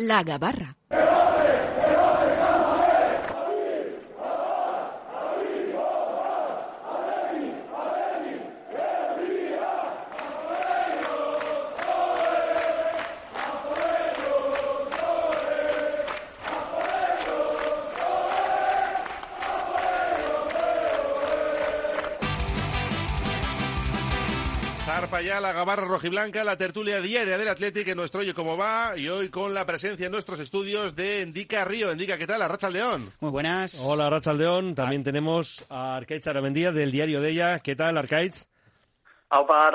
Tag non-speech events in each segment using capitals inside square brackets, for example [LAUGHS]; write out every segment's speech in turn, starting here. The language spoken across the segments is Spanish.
La Gabarra. Ya la gabarra rojiblanca, la tertulia diaria del Atlético en nuestro Oye Cómo Va y hoy con la presencia en nuestros estudios de Endica Río. Endica, ¿qué tal? Arracha León. Muy buenas. Hola, Racha León. También tenemos a Arcaiz Aramendía del diario de ella. ¿Qué tal, Arcaiz? Aupa.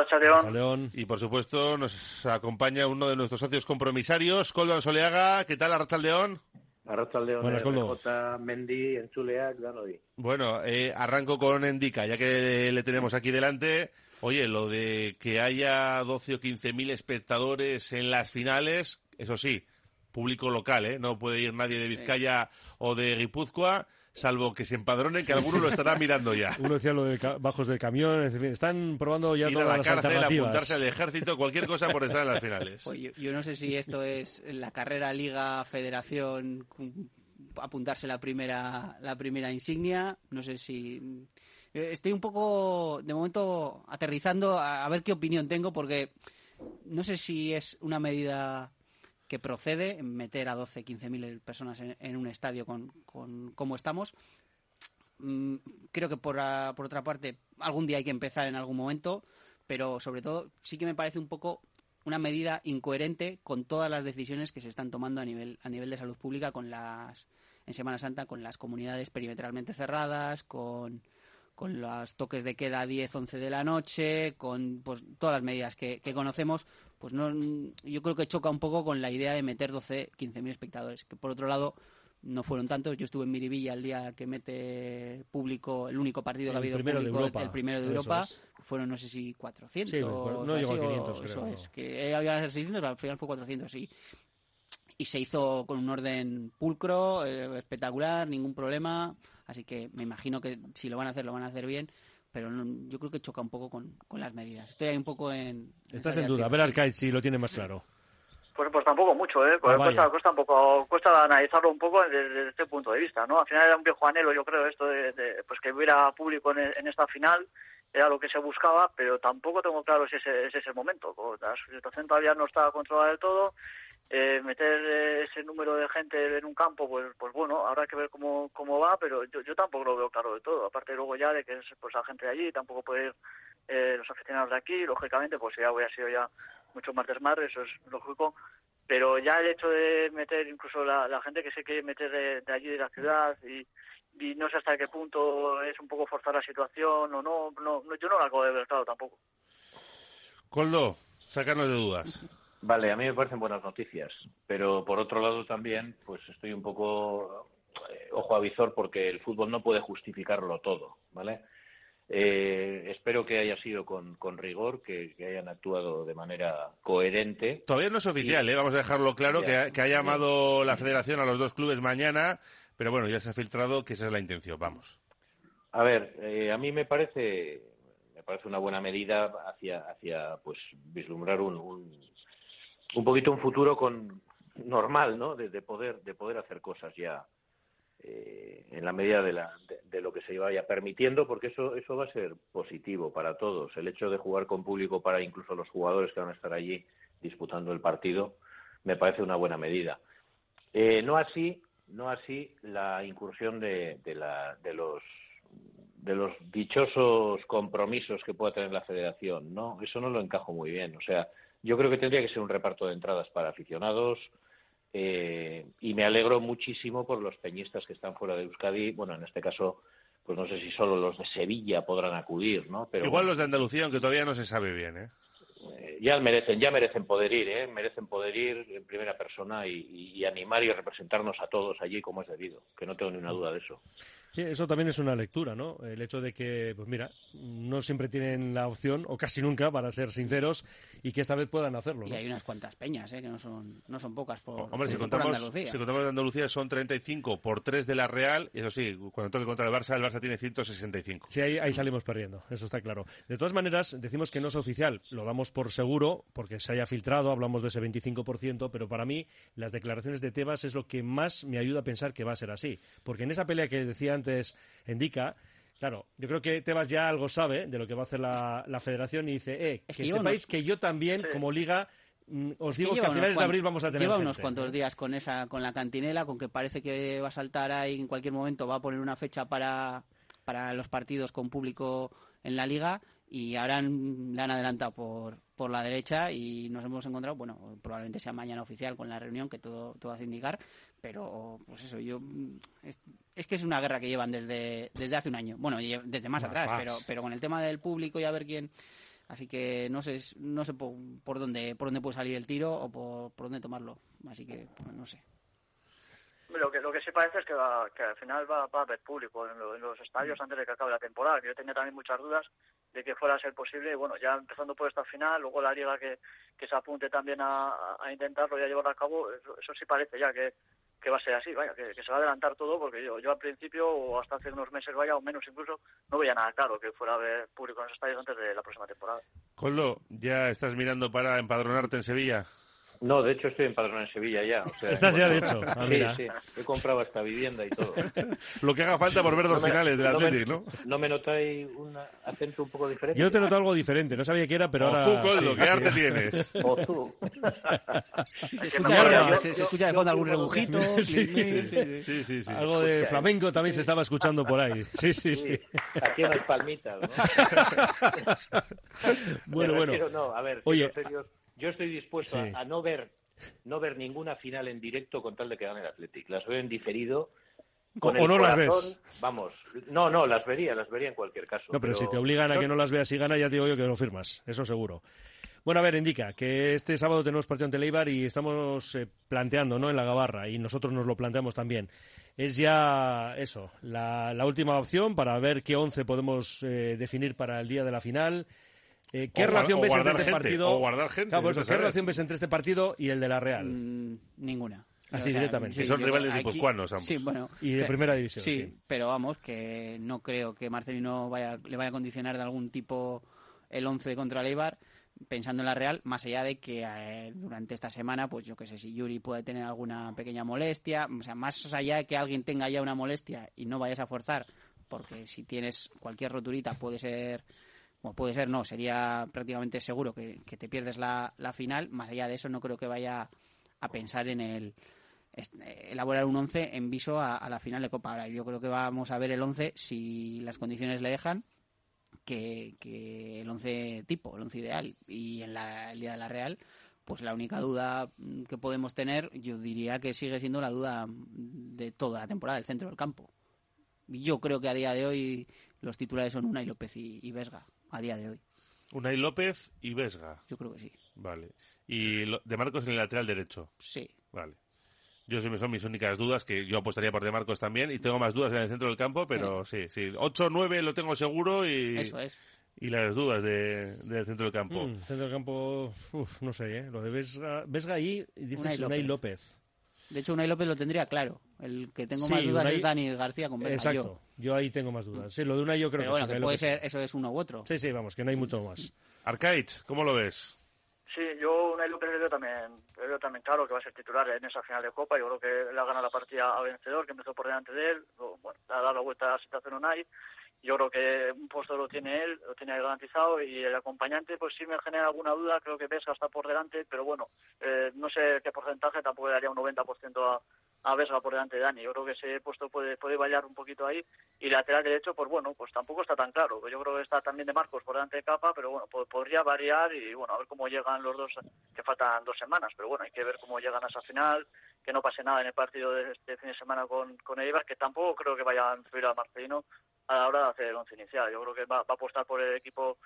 León. Y por supuesto nos acompaña uno de nuestros socios compromisarios, Coldo Soleaga. ¿Qué tal, Arracha León? Arratsaldeon. RJ, Mendy, Entzuleak, danoi. Bueno, eh, arranco con Endica, ya que le tenemos aquí delante. Oye, lo de que haya 12 o 15 mil espectadores en las finales, eso sí, público local, ¿eh? No puede ir nadie de Vizcaya o de Guipúzcoa, salvo que se empadronen, que alguno lo estará mirando ya. [LAUGHS] Uno decía lo de bajos del camión. Es decir, están probando ya Ir a todas la las cárcel, alternativas. apuntarse al [LAUGHS] ejército, cualquier cosa por estar en las finales. Pues yo, yo no sé si esto es la carrera Liga Federación apuntarse la primera la primera insignia, no sé si estoy un poco de momento aterrizando a, ver qué opinión tengo porque no sé si es una medida que procede meter a 12, 15 mil personas en, en un estadio con, con cómo estamos. Mm, creo que por, a- por otra parte algún día hay que empezar en algún momento, pero sobre todo sí que me parece un poco una medida incoherente con todas las decisiones que se están tomando a nivel a nivel de salud pública con las en Semana Santa con las comunidades perimetralmente cerradas, con con los toques de queda a 10, 11 de la noche, con pues todas las medidas que, que conocemos, pues no yo creo que choca un poco con la idea de meter 12, 15 mil espectadores, que por otro lado no fueron tantos. Yo estuve en Miribilla el día que mete público, el único partido que ha habido primero de público, Europa. el primero de Europa, es. fueron no sé si 400 Sí, bueno, no llegó a así, o- 500 eso es, que había ser 600, pero al final fue 400 y y se hizo con un orden pulcro, eh, espectacular, ningún problema, así que me imagino que si lo van a hacer lo van a hacer bien, pero no- yo creo que choca un poco con, con las medidas. Estoy ahí un poco en... Estás en duda. A ver. Arcaiz, si lo tiene más claro. Pues, pues tampoco mucho, ¿eh? Pues Ah, cuesta, cuesta un poco, cuesta analizarlo un poco desde, desde este punto de vista, ¿no? Al final era un viejo anhelo, yo creo, esto de, de, pues que hubiera público en, en esta final, era lo que se buscaba, pero tampoco tengo claro si ese, ese es el momento. La situación todavía no está controlada del todo. Eh, meter eh, ese número de gente en un campo, pues, pues bueno, habrá que ver cómo, cómo va, pero yo, yo tampoco lo veo claro del todo. Aparte luego ya de que es pues la gente de allí, tampoco puede ir eh, los aficionados de aquí, lógicamente, pues ya hubiera sido ya mucho más desmadre, eso es lógico. Pero ya el hecho de meter incluso la, gente que se quiere meter de, de allí de la ciudad y, y no sé hasta qué punto es un poco forzar la situación o no, no, no yo no la acabo de ver claro tampoco. Coldo, sácanos de dudas. Vale, a mí me parecen buenas noticias, pero por otro lado también, pues estoy un poco eh, ojo a visor porque el fútbol no puede justificarlo todo, ¿vale? Eh, espero que haya sido con, con rigor, que, que hayan actuado de manera coherente. Todavía no es oficial, ¿eh? vamos a dejarlo claro, Ya. que ha, que ha llamado la federación a los dos clubes mañana, pero bueno, ya se ha filtrado que esa es la intención, vamos. A ver, eh, a mí me parece me parece una buena medida hacia hacia pues vislumbrar un, un, un poquito un futuro con normal, ¿no? De, de poder de poder hacer cosas ya eh, en la medida de, la, de lo que se vaya permitiendo, porque eso eso va a ser positivo para todos. El hecho de jugar con público para incluso los jugadores que van a estar allí disputando el partido me parece una buena medida. Eh, no así no así la incursión de, de, la, de los de los dichosos compromisos que pueda tener la federación, ¿no? Eso no lo encajo muy bien. O sea, yo creo que tendría que ser un reparto de entradas para aficionados eh, y me alegro muchísimo por los peñistas que están fuera de Euskadi. Bueno, en este caso, pues no sé si solo los de Sevilla podrán acudir, ¿no? Pero Igual los de Andalucía, aunque todavía no se sabe bien, ¿eh? eh, ya merecen, ya merecen poder ir, ¿eh? Merecen poder ir en primera persona y, y- y animar y representarnos a todos allí como es debido, que no tengo ni una duda de eso. Sí, eso también es una lectura, ¿no? El hecho de que, pues mira, no siempre tienen la opción, o casi nunca, para ser sinceros, y que esta vez puedan hacerlo. Y hay unas cuantas peñas, ¿eh? que no son, no son pocas por, Hombre, si por contamos, Andalucía. si contamos Andalucía son 35 por 3 de la Real, y eso sí, cuando toque contra el Barça, el Barça tiene 165. Sí, ahí, ahí salimos perdiendo, eso está claro. De todas maneras, decimos que no es oficial, lo damos por seguro, porque se haya filtrado, hablamos de ese 25%, pero para mí las declaraciones de Tebas es lo que más me ayuda a pensar que va a ser así. Porque en esa pelea que decía antes Indica, claro, yo creo que Tebas ya algo sabe de lo que va a hacer la, la federación y dice, eh, Es que, sepáis unos- que yo también, Sí. como liga, mm, os digo que a finales de abril vamos a tener Lleva unos cuantos días con esa, con la cantinela, con que parece que va a saltar ahí en cualquier momento, va a poner una fecha para, para los partidos con público en la liga y ahora le han adelantado por, por la derecha y nos hemos encontrado, bueno, probablemente sea mañana oficial con la reunión, que todo, todo hace indicar, pero pues eso, yo mm, es, es que es una guerra que llevan desde, desde hace un año, bueno, desde más atrás, más. pero, pero con el tema del público y a ver quién Así que no sé, no sé por, por dónde por dónde puede salir el tiro o por, por dónde tomarlo. Así que pues, no sé. Lo que, lo que sí parece es que, va- que al final va, va a haber público en, lo- en los estadios antes de que acabe la temporada. que Yo tenía también muchas dudas de que fuera a ser posible. Y bueno, ya empezando por esta final, luego la liga que, que se apunte también a, intentarlo y a llevarlo a cabo, eso, sí parece ya que, que va a ser así, vaya, que, que se va a adelantar todo, porque yo, yo al principio, o hasta hace unos meses, vaya, o menos incluso, no veía nada claro que fuera a haber público en los estadios antes de la próxima temporada. Coldo, ¿ya estás mirando para empadronarte en Sevilla? No, de hecho estoy empadronado en Sevilla ya. o sea, Estás ya, de hecho. Ah, sí, mira. sí. He comprado esta vivienda y todo. [LAUGHS] Lo que haga falta por ver dos No finales del no Athletic, ¿no? ¿No me notáis un acento un poco diferente? Yo te noto algo diferente, no sabía qué era, pero o ahora... tú, Coldo, sí, ¿qué sí. arte tienes? O tú. [LAUGHS] Se escucha, de- acuerdo, se, yo- se yo- escucha de yo fondo algún rebujito. [LAUGHS] Sí. sí, sí. Sí, sí, sí. Algo de Escucha, flamenco también se estaba escuchando por ahí. Sí, sí, sí. Sí, aquí unas palmitas, ¿no? Bueno, bueno. no, a ver, Oye. serios, yo estoy dispuesto Sí. a, a no ver no ver ninguna final en directo con tal de que gane el Athletic. Las veo en diferido. Con O- el no las corazón, ves. Vamos, no, no, las vería, las vería en cualquier caso. No, pero si te obligan a que no las veas y gana, ya te digo yo que lo firmas, eso seguro. Bueno, a ver, indica que este sábado tenemos partido ante Leibar y estamos eh, planteando, ¿no? En la Gabarra y nosotros nos lo planteamos también. Es ya eso, la, la última opción para ver qué once podemos eh, definir para el día de la final. Eh, ¿Qué O relación o ves entre este gente, partido? o guardar gente, Claro, eso, ¿qué saber. relación ves entre este partido y el de la Real? Mm, ninguna. Así directamente. Que son yo- rivales guipuzcoanos ambos. Sí, bueno. Y de que- primera división, Sí, sí. pero vamos, que no creo que Marcelino vaya, le vaya a condicionar de algún tipo el 11 contra el Eibar, pensando en la Real, más allá de que eh, durante esta semana, pues yo qué sé, si Yuri puede tener alguna pequeña molestia, o sea, más allá de que alguien tenga ya una molestia y no vayas a forzar, porque si tienes cualquier roturita puede ser, puede ser no, sería prácticamente seguro que, te pierdes la, final, más allá de eso no creo que vaya a pensar en el elaborar un 11 en viso a, la final de Copa. Ahora, yo creo que vamos a ver el 11 si las condiciones le dejan, que, que el 11 tipo, el 11 ideal. Y en la, el de la Real, pues la única duda que podemos tener, yo diría que sigue siendo la duda de toda la temporada, del centro del campo. Yo creo que a día de hoy los titulares son Unai López y, y Vesga, a día de hoy. Unai López y Vesga. Yo creo que sí. Vale. Y lo- De Marcos en el lateral derecho. Sí. Vale. Yo sí, son mis únicas dudas, que yo apostaría por De Marcos también, y tengo más dudas en el centro del campo, pero sí, sí. 8-9 lo tengo seguro y, Eso es. y las dudas de- del centro del campo. Mm, centro del campo, uf, no sé, ¿eh? Lo de Vesga, Vesga ahí, y dices Unai Unai López. De hecho, Unai López lo tendría claro. El que tengo Sí, más dudas Unai- es Dani García con Vesga. Exacto. yo. Yo ahí tengo más dudas. Sí, lo de Unai yo creo Pero que bueno, que puede López. ser, eso es uno u otro. Sí, sí, vamos, que no hay mucho más. Arcaiz, ¿cómo lo ves? Sí, yo Unai López le veo también, le veo también claro que va a ser titular en esa final de Copa. Yo creo que le ha ganado la partida a vencedor, que empezó por delante de él. Bueno, le ha dado la vuelta a la situación Unai. Yo creo que un puesto lo tiene él, lo tiene garantizado y el acompañante pues sí me genera alguna duda, creo que Vesga está por delante, pero bueno, eh, no sé qué porcentaje, tampoco daría un 90% a, a Vesga por delante de Dani. Yo creo que ese puesto puede, puede variar un poquito ahí y lateral derecho, pues bueno, pues tampoco está tan claro. Yo creo que está también de Marcos por delante de Capa, pero bueno, po- podría variar y bueno, a ver cómo llegan los dos, que faltan dos semanas, pero bueno, hay que ver cómo llegan a esa final, que no pase nada en el partido de este fin de semana con, con Eibar, que tampoco creo que vaya a influir a Marcelino a la hora de hacer el once inicial. Yo creo que va, va a apostar por el equipo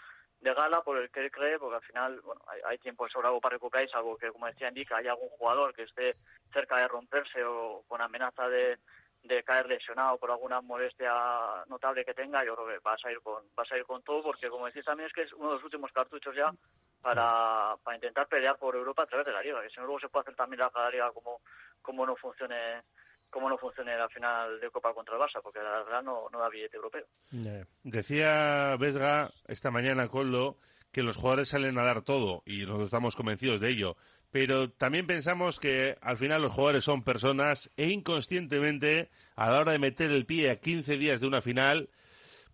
de gala, por el que él cree, porque al final bueno, hay, hay tiempo de sobrado para recuperar, algo que, como decía indica, hay algún jugador que esté cerca de romperse o con amenaza de, de caer lesionado por alguna molestia notable que tenga, yo creo que vas a ir con, vas a ir con todo, porque como decís también es que es uno de los últimos cartuchos ya para, para intentar pelear por Europa a través de la liga, que si no luego se puede hacer también la liga como, como no funcione como no funcione la final de Copa contra el Barça, porque la verdad no, no da billete europeo. Decía Vesga esta mañana, Coldo, que los jugadores salen a dar todo y nosotros estamos convencidos de ello pero también pensamos que al final los jugadores son personas e inconscientemente a la hora de meter el pie a 15 días de una final,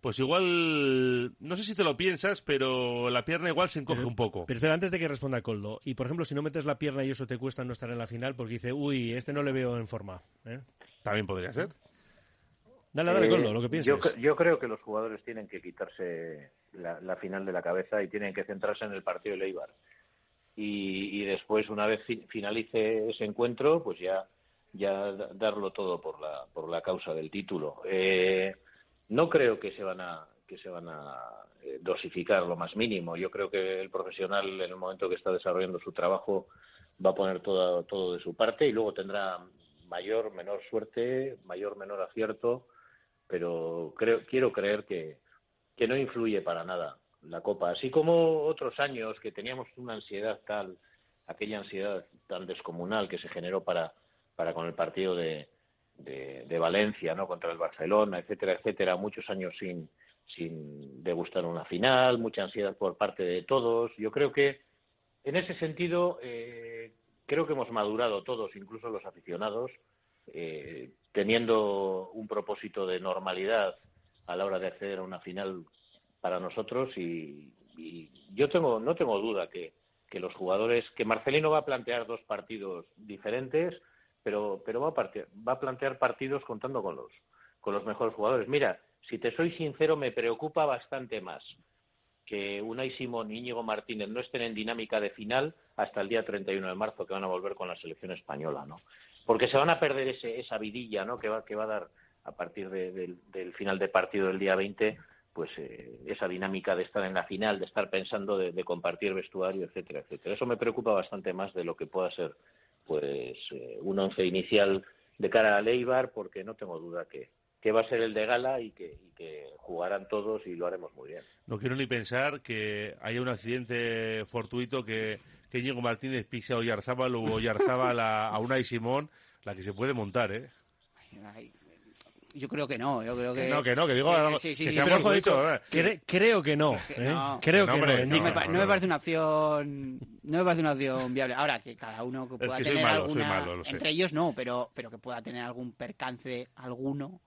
pues igual, no sé si te lo piensas, pero la pierna igual se encoge un poco. Pero espera, antes de que responda Coldo, y por ejemplo, si no metes la pierna y eso te cuesta no estar en la final porque dice, uy, este no le veo en forma. ¿eh? También podría ser. Dale, dale, Coldo, lo que piensas. Yo, creo que los jugadores tienen que quitarse la, la, final de la cabeza y tienen que centrarse en el partido de Leibar y, después una vez finalice ese encuentro pues ya ya darlo todo por la por la causa del título eh, no creo que se van a que se van a eh, dosificar lo más mínimo yo creo que el profesional en el momento que está desarrollando su trabajo va a poner todo todo de su parte y luego tendrá mayor menor suerte mayor menor acierto pero creo quiero creer que que no influye para nada la Copa. Así como otros años que teníamos una ansiedad tal, aquella ansiedad tan descomunal que se generó para, para con el partido de, de, Valencia, ¿no? Contra el Barcelona, etcétera, etcétera, muchos años sin, sin degustar una final, mucha ansiedad por parte de todos. Yo creo que en ese sentido eh, creo que hemos madurado todos, incluso los aficionados, eh, teniendo un propósito de normalidad a la hora de acceder a una final para nosotros y, yo tengo no tengo duda que, que, los jugadores que Marcelino va a plantear dos partidos diferentes pero pero va a, va a plantear partidos contando con los con los mejores jugadores. Mira si te soy sincero me preocupa bastante más que Unai Simón y Íñigo Martínez no estén en dinámica de final hasta el día 31 de marzo que van a volver con la selección española no porque se van a perder ese, esa vidilla no que va que va a dar a partir del final de partido del día 20 pues eh, esa dinámica de estar en la final, de estar pensando de, compartir vestuario, etcétera, etcétera. Eso me preocupa bastante más de lo que pueda ser pues eh, un once inicial de cara a Leibar, porque no tengo duda que, que va a ser el de gala y que, jugarán todos y lo haremos muy bien. No quiero ni pensar que haya un accidente fortuito que, que Íñigo Martínez pise a Oyarzábal o Oyarzábal a, a Unai Simón, la que se puede montar, ¿eh? Yo creo que no, yo creo que... no, que no, que digo que, sí, sí, que dicho. ¿eh? creo que no. ¿eh? Creo que no. no, me parece una opción no me parece una opción viable. Ahora, que cada uno que pueda tener alguna... entre ellos no, pero, pero que pueda tener algún percance alguno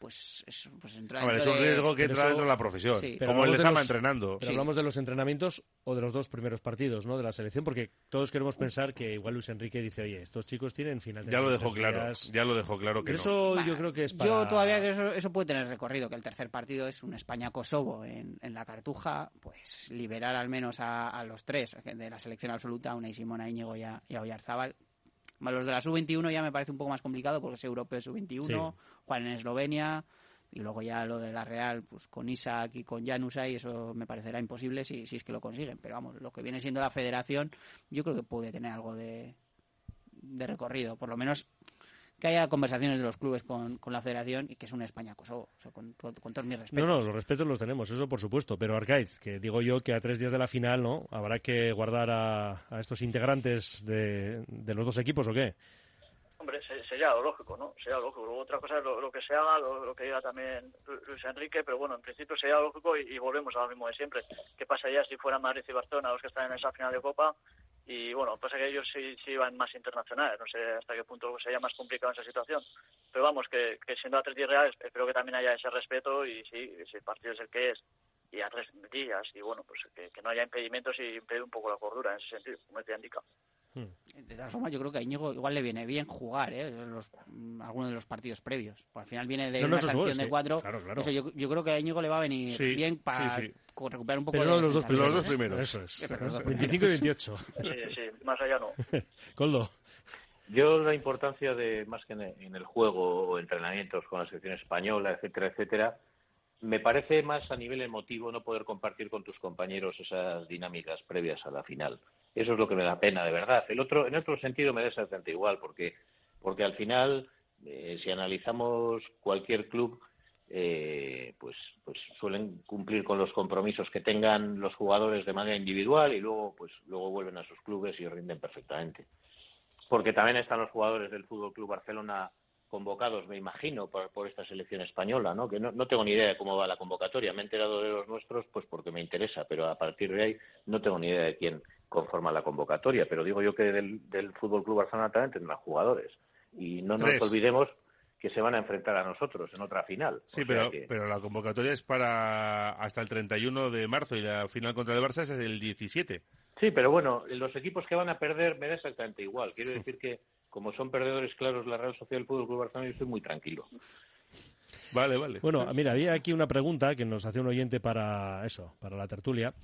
pues, es, pues entra es un riesgo que entra dentro de la profesión, como él estaba entrenando. Pero hablamos de los entrenamientos o de los dos primeros partidos ¿no? de la selección, porque todos queremos pensar que igual Luis Enrique dice, oye, estos chicos tienen final de Ya lo dejó claro, ya lo dejó claro que eso yo creo que es Yo todavía que eso, eso, puede tener recorrido, que el tercer partido es un España-Kosovo en, en, la Cartuja, pues liberar al menos a, a, los tres de la selección absoluta, una y Simona Íñigo y a, y a Oyarzábal, los de la sub-21 ya me parece un poco más complicado porque es europeo sub-21, juegan en Eslovenia y luego ya lo de la Real, pues con Isaac y con Janus ahí, eso me parecerá imposible si, si es que lo consiguen. Pero vamos, lo que viene siendo la federación, yo creo que puede tener algo de, de recorrido. Por lo menos que haya conversaciones de los clubes con, con la federación y que es una España-Kosovo, con, con, todos mis respetos. No, no, los respetos los tenemos, eso por supuesto, pero Arcaiz, que digo yo que a tres días de la final, ¿no? Habrá que guardar a, a estos integrantes de, de los dos equipos o qué? Hombre, sería lo lógico, ¿no? Sería lógico. Luego otra cosa es lo, que se haga, lo, que diga también Luis Enrique, pero bueno, en principio sería lógico y, volvemos a lo mismo de siempre. ¿Qué pasaría si fueran Madrid y Barcelona los que están en esa final de Copa? Y bueno, pasa que ellos sí, sí iban más internacionales, no sé hasta qué punto sería más complicado esa situación. Pero vamos, que, siendo a tres días reales, espero que también haya ese respeto y sí, el partido es el que es y a tres días y bueno, pues que, que no haya impedimentos y impedir un poco la cordura en ese sentido, como te indica. Hmm. De todas formas, yo creo que a Íñigo igual le viene bien jugar ¿eh? los, mm, algunos de los partidos previos. al final viene de una sanción de cuatro. yo, yo, creo que a Íñigo le va a venir bien para recuperar un poco Pero de los, dos, los dos primeros. Eso es. 25 y 28. [LAUGHS] Sí, sí, más allá no. [LAUGHS] Coldo. Yo la importancia de, más que en el juego o entrenamientos con la selección española, etcétera, etcétera, me parece más a nivel emotivo no poder compartir con tus compañeros esas dinámicas previas a la final. Eso es lo que me da pena, de verdad. El otro, en otro sentido me da exactamente igual, porque, porque al final eh, si analizamos cualquier club, eh, pues, pues suelen cumplir con los compromisos que tengan los jugadores de manera individual y luego, pues, luego vuelven a sus clubes y rinden perfectamente. Porque también están los jugadores del Fútbol Club Barcelona convocados, me imagino, por, por esta selección española, ¿no? Que no, no, tengo ni idea de cómo va la convocatoria. Me he enterado de los nuestros, pues porque me interesa, pero a partir de ahí no tengo ni idea de quién conforma la convocatoria. Pero digo yo que del, del Fútbol Club Barcelona también tendrán jugadores. Y no nos olvidemos que se van a enfrentar a nosotros en otra final. Sí, pero, que... pero la convocatoria es para hasta el 31 de marzo y la final contra el Barça es el 17. Sí, pero bueno, los equipos que van a perder me da exactamente igual. Quiero decir que como son perdedores claros la Real Sociedad del Fútbol Club Barcelona, yo estoy muy tranquilo. Vale, vale. Bueno, mira, había aquí una pregunta que nos hace un oyente para eso, para la tertulia.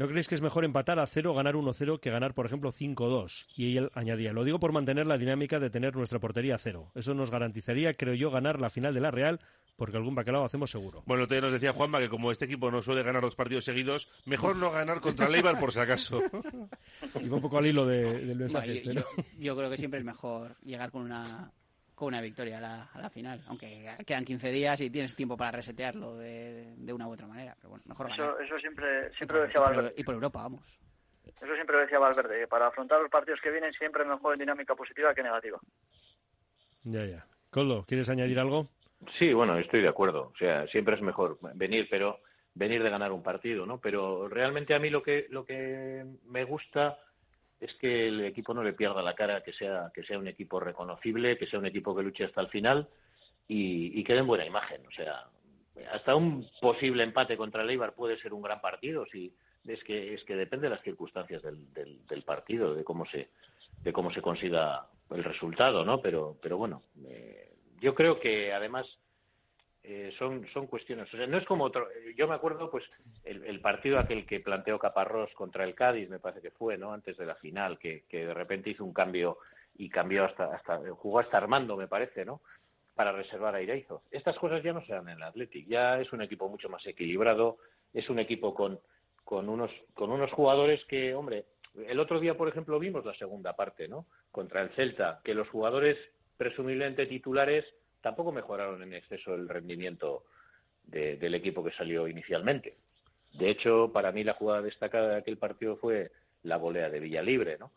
¿No creéis que es mejor empatar a cero, ganar 1-0, que ganar, por ejemplo, 5-2? Y él añadía, lo digo por mantener la dinámica de tener nuestra portería a cero. Eso nos garantizaría, creo yo, ganar la final de la Real, porque algún bacalao hacemos seguro. Bueno, todavía nos decía Juanma que como este equipo no suele ganar dos partidos seguidos, mejor no ganar contra Leibar por si acaso. [LAUGHS] y un poco al hilo de, del mensaje. Bueno, yo, yo, yo creo que siempre es mejor llegar con una con una victoria a la, a la, final. Aunque quedan 15 días y tienes tiempo para resetearlo de, de una u otra manera. Pero bueno, mejor eso, ganar. Eso siempre, siempre lo decía Valverde. Y por Europa, vamos. Eso siempre lo decía Valverde. Que para afrontar los partidos que vienen siempre es mejor en dinámica positiva que negativa. Ya, ya. Coldo, ¿quieres añadir algo? Sí, bueno, estoy de acuerdo. O sea, siempre es mejor venir, pero venir de ganar un partido, ¿no? Pero realmente a mí lo que, lo que me gusta es que el equipo no le pierda la cara, que sea, que sea un equipo reconocible, que sea un equipo que luche hasta el final y, y que den buena imagen. O sea, hasta un posible empate contra el Eibar puede ser un gran partido, si es que es que depende de las circunstancias del, del, del partido, de cómo se de cómo se consiga el resultado, ¿no? Pero pero bueno, eh, yo creo que además eh, son, son cuestiones. O sea, no es como otro. Yo me acuerdo, pues, el, el, partido aquel que planteó Caparrós contra el Cádiz, me parece que fue, ¿no? Antes de la final, que, de repente hizo un cambio y cambió hasta, hasta. jugó hasta Armando, me parece, ¿no? Para reservar a Ireizo. Estas cosas ya no se dan en el Athletic. Ya es un equipo mucho más equilibrado. Es un equipo con, con, unos, con unos jugadores que, hombre, el otro día, por ejemplo, vimos la segunda parte, ¿no? Contra el Celta, que los jugadores presumiblemente titulares tampoco mejoraron en exceso el rendimiento de, del equipo que salió inicialmente. De hecho, para mí la jugada destacada de aquel partido fue la volea de Villalibre, ¿no?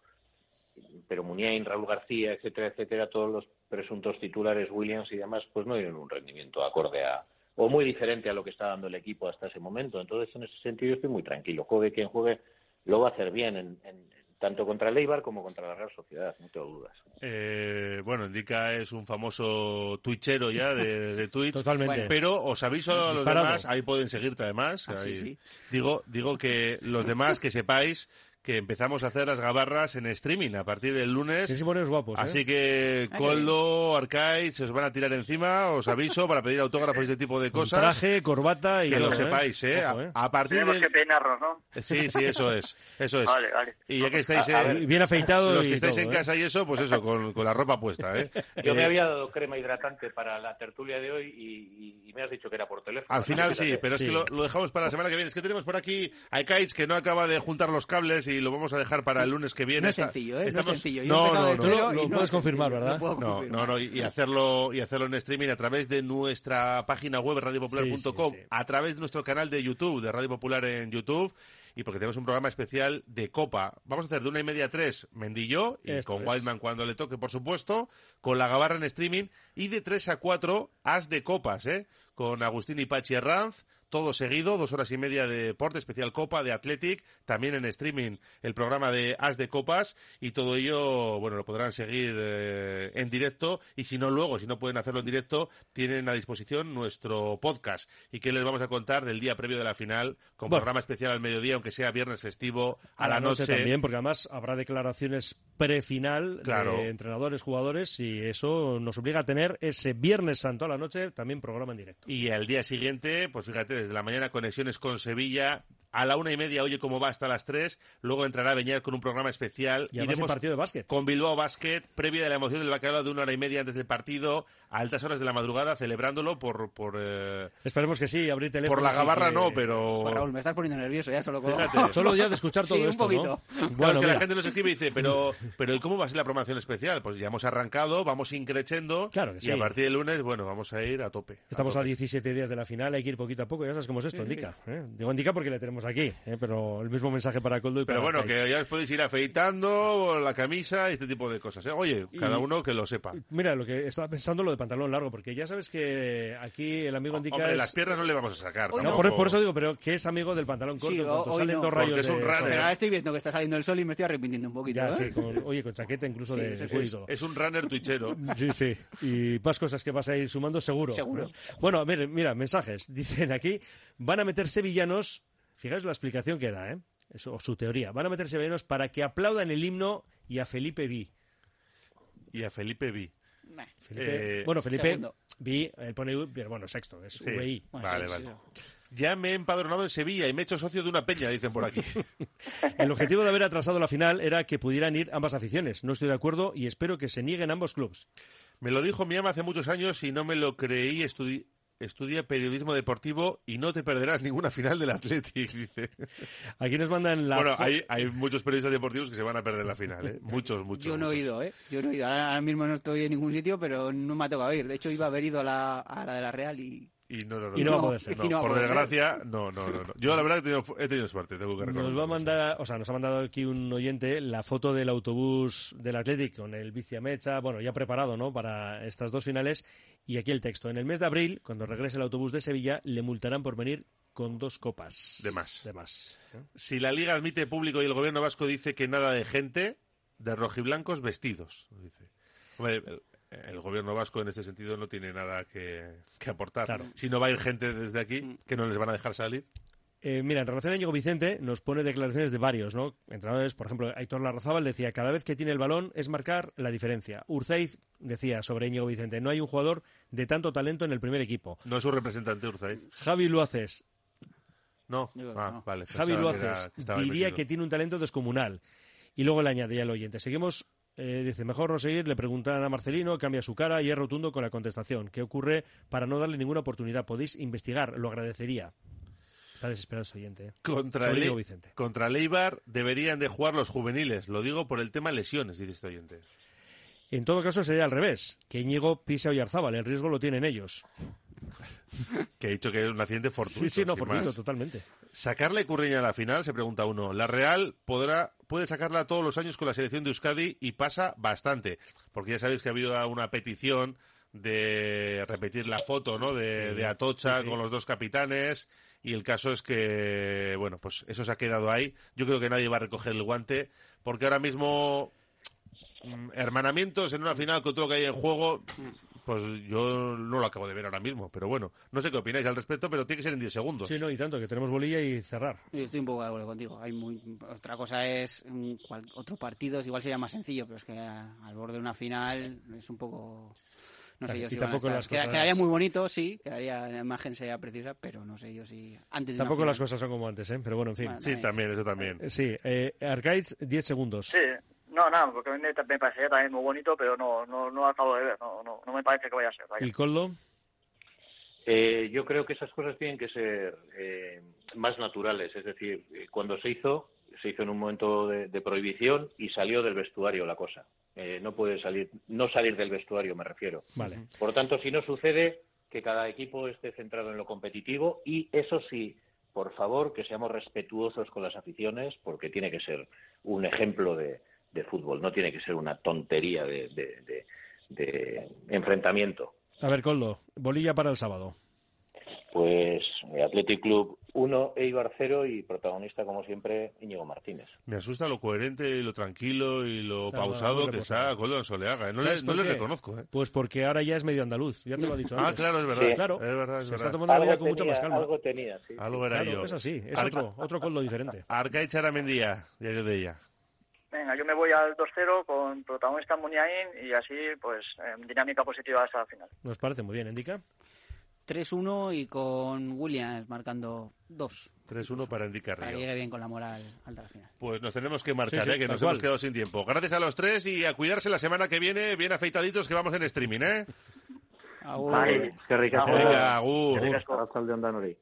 Pero Muniain, Raúl García, etcétera, etcétera, todos los presuntos titulares, Williams y demás, pues no dieron un rendimiento acorde a, o muy diferente a lo que está dando el equipo hasta ese momento. Entonces, en ese sentido, estoy muy tranquilo. Juegue quien juegue, lo va a hacer bien en, en, tanto contra el Eibar como contra la Real Sociedad, no tengo dudas. Eh, bueno, Indica es un famoso twitchero ya de, de Twitch. Totalmente. Pero os aviso a los Disparado. demás, ahí pueden seguirte además. Ah, ahí. sí, sí. Digo, digo que los demás que sepáis que empezamos a hacer las gabarras en streaming a partir del lunes. Sí, sí, poneros guapos, ¿eh? Así que Coldo, Arcade, se os van a tirar encima, os aviso, para pedir autógrafos y este tipo de cosas. traje, corbata y que lo todo, ¿eh? sepáis, ¿eh? Ojo, ¿eh? A, a partir Tenemos de... que peinarnos, ¿no? Sí, sí, eso es, eso es. Vale, vale. Y ya que estáis, A- a eh, ver, Bien afeitado los y que estáis todo, en ¿eh? casa y eso, pues eso, con, con la ropa puesta, ¿eh? [LAUGHS] Yo me Eh, había dado crema hidratante para la tertulia de hoy y, y- y me has dicho que era por teléfono. Al final sí, pero es Sí. que lo, lo dejamos para la semana que viene. Es que tenemos por aquí a Kites que no acaba de juntar los cables y lo vamos a dejar para el lunes que viene. No es Está- sencillo, ¿eh? estamos- No es sencillo. Yo No, no, no. Tú cero lo- lo y no puedes es confirmar, sencillo, ¿verdad? No, no, no, y y hacerlo, y hacerlo en streaming a través de nuestra página web radiopopular.com, Sí, sí, sí. a través de nuestro canal de YouTube, de Radio Popular en YouTube, y porque tenemos un programa especial de Copa. Vamos a hacer de una y media a tres Mendillo, y Esto con es. Wildman cuando le toque, por supuesto, con la Gabarra en streaming, y de tres a cuatro As de Copas, ¿eh? Con Agustín y Pachi Herranz, todo seguido, dos horas y media de deporte, especial Copa, de Athletic, también en streaming el programa de As de Copas y todo ello, bueno, lo podrán seguir eh, en directo y si no luego, si no pueden hacerlo en directo, tienen a disposición nuestro podcast y que les vamos a contar del día previo de la final con Bueno. programa especial al mediodía, aunque sea viernes festivo, a, la, noche. también, porque además habrá declaraciones prefinal Claro. de entrenadores, jugadores, y eso nos obliga a tener ese Viernes Santo a la noche también programa en directo. Y al día siguiente, pues fíjate, desde la mañana conexiones con Sevilla, a la una y media, oye cómo va hasta las tres. Luego entrará Beñat con un programa especial. Y además hay partido de básquet. con Bilbao Basket, previa de la emoción del bacalao de una hora y media antes del partido, a altas horas de la madrugada, celebrándolo por... por eh, Esperemos que sí, abrir teléfono. por la gabarra no, pero... Pues, Raúl, me estás poniendo nervioso ya solo con... Solo ya de escuchar [LAUGHS] todo Sí, un esto, poquito. ¿no? Claro, Bueno, es que la gente nos escribe y dice, pero, pero ¿y cómo va a ser la programación especial? Pues ya hemos arrancado, vamos increchendo Claro que y sí. a partir del lunes, bueno, vamos a ir a tope. Estamos a tope. 17 días de la final, hay que ir poquito a poco, ya sabes cómo es esto, indica. ¿eh? Digo indica porque le tenemos aquí, ¿eh? pero el mismo mensaje para Coldo y Pero para bueno, que ya os podéis ir afeitando la camisa y este tipo de cosas. ¿eh? Oye, Y- cada uno que lo sepa. Mira, lo que estaba pensando lo de pantalón largo, porque ya sabes que aquí el amigo indica Hombre, es... las piernas no le vamos a sacar. Hoy No, tampoco. por, por eso digo, pero que es amigo del pantalón corto. Sí, hoy salen no. dos rayos es un de runner. ahora estoy viendo que está saliendo el sol y me estoy arrepintiendo un poquito. Ya, ¿eh? sí, con- oye, con chaqueta incluso [LAUGHS] Sí, de, de. Es un runner twitchero. [LAUGHS] Sí, sí. Y más cosas que vas a ir sumando, seguro. Seguro. ¿no? Bueno, a ver, mira, mensajes. [LAUGHS] Dicen aquí, van a meter sevillanos, fijaos la explicación que da, ¿eh? Eso, o su teoría. Van a meter sevillanos para que aplaudan el himno y a Felipe Vi. Y a Felipe Vi. Nah. Felipe- Eh, bueno, Felipe segundo. Vi, él pone pero bueno, sexto, es Sí. VI. Bueno, Vale, sí, vale. sí. Ya me he empadronado en Sevilla y me he hecho socio de una peña, dicen por aquí. [LAUGHS] El objetivo de haber atrasado la final era que pudieran ir ambas aficiones. No estoy de acuerdo y espero que se nieguen ambos clubes. Me lo dijo mi ama hace muchos años y no me lo creí. Estudi- estudia periodismo deportivo y no te perderás ninguna final del Athletic, [LAUGHS] dice. Aquí nos mandan la bueno, hay, hay muchos periodistas deportivos que se van a perder la final, ¿eh? Muchos, muchos. Yo no he ido, ¿eh? Yo no he ido. Ahora, ahora mismo no estoy en ningún sitio, pero no me ha tocado ir. De hecho, iba a haber ido a la, a la de la Real y... Y no, no, no, Y no ser. Por desgracia, no, no, no. Yo la verdad he tenido, he tenido suerte, tengo que Nos reconocerlo. va a mandar, o sea, nos ha mandado aquí un oyente la foto del autobús del Athletic con el mecha, bueno, ya preparado, ¿no? Para estas dos finales. Y aquí el texto. En el mes de abril, cuando regrese el autobús de Sevilla, le multarán por venir con dos copas. De más. De más. ¿eh? Si la Liga admite público y el gobierno vasco dice que nada de gente, de rojiblancos vestidos, dice. Hombre, el, gobierno vasco en este sentido no tiene nada que, que aportar. Claro. Si no va a ir gente desde aquí, que no les van a dejar salir. Eh, mira, en relación a Íñigo Vicente, nos pone declaraciones de varios, ¿no? Entrenadores, por ejemplo, Aitor Larrazábal decía, cada vez que tiene el balón es marcar la diferencia. Urzaiz decía sobre Íñigo Vicente, no hay un jugador de tanto talento en el primer equipo. No es su representante, Urzaiz. Javi Luaces, No. Ah, no. vale. Javi pensaba que era- Luaces que diría metido. que tiene un talento descomunal. Y luego le añadía el oyente. Seguimos, eh, dice, mejor no seguir, le preguntan a Marcelino, cambia su cara y es rotundo con la contestación. ¿Qué ocurre para no darle ninguna oportunidad? Podéis investigar, lo agradecería. Está desesperado ese oyente. ¿eh? Contra, Vicente. contra Leibar deberían de jugar los juveniles. Lo digo por el tema lesiones, dice este oyente. En todo caso sería al revés, que Íñigo pise a Oyarzábal, el riesgo lo tienen ellos. [LAUGHS] Que he dicho que es un accidente fortuito. Sí, sí, no, fortuito, totalmente. ¿Sacarle Curreña a la final? Se pregunta uno. La Real podrá, puede sacarla todos los años con la selección de Euskadi y pasa bastante. Porque ya sabéis que ha habido una petición de repetir la foto, ¿no? De, de Atocha sí, sí. con los dos capitanes. Y el caso es que, bueno, pues eso se ha quedado ahí. Yo creo que nadie va a recoger el guante. Porque ahora mismo, mm, hermanamientos en una final con todo lo que hay en juego, pues yo no lo acabo de ver ahora mismo. Pero bueno, no sé qué opináis al respecto, pero tiene que ser en 10 segundos. Sí, no, y tanto, que tenemos bolilla y cerrar. Yo estoy un poco de acuerdo contigo. Hay muy... Otra cosa es mm, cual- otro partido, igual sería más sencillo, pero es que a- al borde de una final es un poco... No sé yo si van a tampoco estar. las cosas- Quedaría muy bonito, sí, quedaría la imagen sería preciosa, pero no sé yo si antes de Tampoco las cosas son como antes, ¿eh? Pero bueno, en fin. Bueno, Sí, también, eso también. Eh, Sí, eh, Arcaiz, 10 segundos. Sí, no, nada, porque a mí me, me parecería también muy bonito, pero no, no, no acabo de ver, no, no, no me parece que vaya a ser. vaya. ¿Y Coldo? Eh, yo creo que esas cosas tienen que ser eh, más naturales, es decir, eh, cuando se hizo, se hizo en un momento de, de prohibición y salió del vestuario la cosa. Eh, no puede salir, no salir del vestuario, me refiero. Vale. Por lo tanto, si no sucede, que cada equipo esté centrado en lo competitivo y eso sí, por favor, que seamos respetuosos con las aficiones, porque tiene que ser un ejemplo de, de fútbol, no tiene que ser una tontería de, de- de- de enfrentamiento. A ver, Coldo, bolilla para el sábado. Pues eh, Athletic Club 1, Eibar 0 y protagonista, como siempre, Íñigo Martínez. Me asusta lo coherente y lo tranquilo y lo Está pausado que reposado. está Coldo Soleaga. ¿eh? No le, ¿Sabes no le reconozco, ¿eh? Pues porque ahora ya es medio andaluz, ya te lo ha dicho [LAUGHS] Ah, antes. claro, es verdad. Sí. Claro. Es verdad, es Se está verdad. tomando la vida Algo con tenía, más calma. algo tenía, sí. Algo era Claro, yo. es así, es Arca- otro, otro Coldo diferente. Arcaiz Charamendía, diario de ella. Venga, yo me voy al 2-0 con protagonista Muniain y así, pues, en dinámica positiva hasta la final. Nos parece muy bien, ¿indica? 3-1 y con Williams marcando 2. 3-1 para Indica Para que Río. llegue bien con la moral al final. Pues nos tenemos que marchar, Sí, sí, ¿eh? que nos cual. hemos quedado sin tiempo. Gracias a los tres y a cuidarse la semana que viene, bien afeitaditos, que vamos en streaming, ¿eh? Agur. Bai, eskerrik asko. Venga, agur. Eskerrik asko.